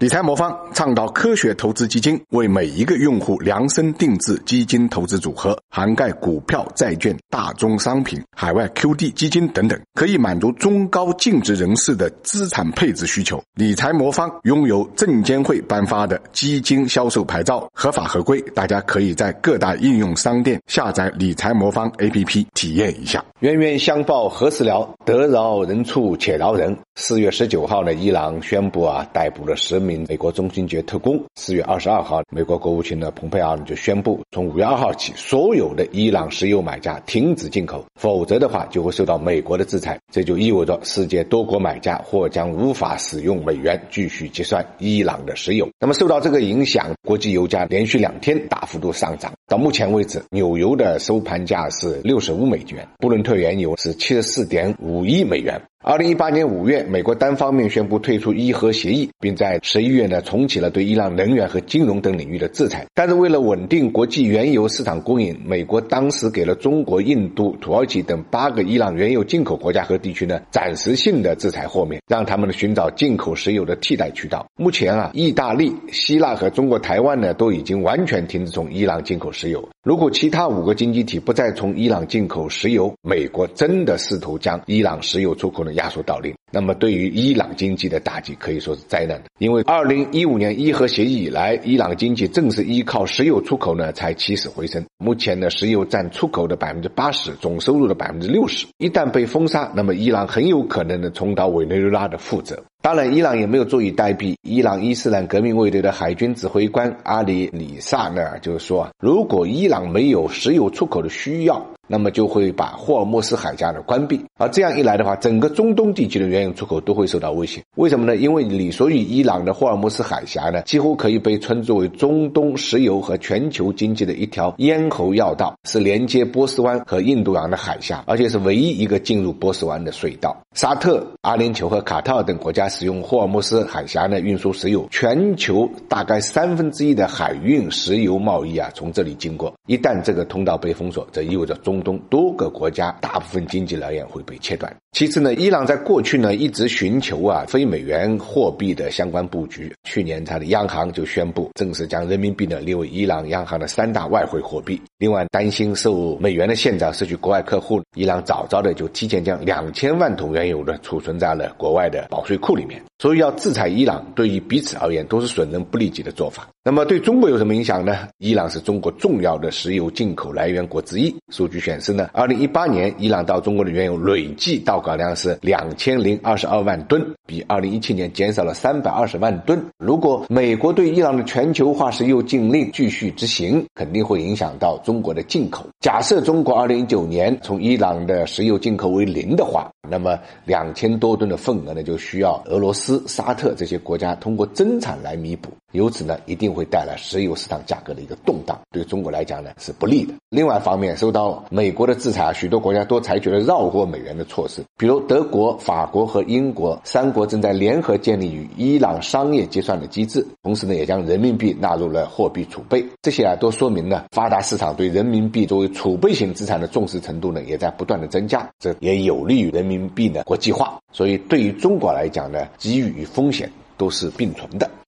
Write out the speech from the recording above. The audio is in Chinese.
理财魔方倡导科学投资基金，为每一个用户量身定制基金投资组合，涵盖股票、债券、大宗商品、海外 QD 基金等等，可以满足中高净值人士的资产配置需求。理财魔方拥有证监会颁发的基金销售牌照，合法合规。大家可以在各大应用商店下载理财魔方 APP 体验一下。冤冤相报何时了？得饶人处且饶人。四月十九号呢，伊朗宣布啊，逮捕了十名。美国中情局特工四月二十二号，美国国务卿的蓬佩奥呢就宣布，从五月二号起，所有的伊朗石油买家停止进口，否则的话就会受到美国的制裁。这就意味着世界多国买家或将无法使用美元继续结算伊朗的石油。那么受到这个影响，国际油价连续两天大幅度上涨。到目前为止，纽油的收盘价是六十五美元，布伦特原油是七十四点五亿美元。二零一八年五月，美国单方面宣布退出伊核协议，并在十一月呢重启了对伊朗能源和金融等领域的制裁。但是，为了稳定国际原油市场供应，美国当时给了中国、印度、土耳其等八个伊朗原油进口国家和地区呢暂时性的制裁豁免，让他们寻找进口石油的替代渠道。目前啊，意大利、希腊和中国台湾呢都已经完全停止从伊朗进口石油。如果其他五个经济体不再从伊朗进口石油，美国真的试图将伊朗石油出口呢压缩到零，那么对于伊朗经济的打击可以说是灾难的。因为二零一五年伊核协议以来，伊朗经济正是依靠石油出口呢才起死回生。目前呢，石油占出口的百分之八十，总收入的百分之六十。一旦被封杀，那么伊朗很有可能呢重蹈委内瑞拉的覆辙。当然，伊朗也没有坐以待毙。伊朗伊斯兰革命卫队的海军指挥官阿里里萨呢，就是说，如果伊朗没有石油出口的需要。那么就会把霍尔木斯海峡呢关闭，而这样一来的话，整个中东地区的原油出口都会受到威胁。为什么呢？因为理所与伊朗的霍尔木斯海峡呢，几乎可以被称作为中东石油和全球经济的一条咽喉要道，是连接波斯湾和印度洋的海峡，而且是唯一一个进入波斯湾的隧道。沙特、阿联酋和卡塔尔等国家使用霍尔木斯海峡呢运输石油，全球大概三分之一的海运石油贸易啊从这里经过。一旦这个通道被封锁，这意味着中东多个国家大部分经济来源会被切断。其次呢，伊朗在过去呢一直寻求啊非美元货币的相关布局。去年它的央行就宣布正式将人民币呢列为伊朗央行的三大外汇货币。另外，担心受美元的限制失去国外客户，伊朗早早的就提前将两千万桶原油呢储存在了国外的保税库里面。所以要制裁伊朗，对于彼此而言都是损人不利己的做法。那么对中国有什么影响呢？伊朗是中国重要的石油进口来源国之一。数据显示呢，二零一八年伊朗到中国的原油累计到港量是两千零二十二万吨，比二零一七年减少了三百二十万吨。如果美国对伊朗的全球化石油禁令继续执行，肯定会影响到中国的进口。假设中国二零一九年从伊朗的石油进口为零的话，那么两千多吨的份额呢，就需要俄罗斯、沙特这些国家通过增产来弥补。由此呢，一定会带来石油市场价格的一个动荡，对中国来讲呢是不利的。另外一方面，受到美国的制裁，许多国家都采取了绕过美元的措施，比如德国、法国和英国三国正在联合建立与伊朗商业结算的机制，同时呢，也将人民币纳入了货币储备。这些啊，都说明呢，发达市场对人民币作为储备型资产的重视程度呢，也在不断的增加，这也有利于人民币的国际化。所以，对于中国来讲呢，机遇与风险都是并存的。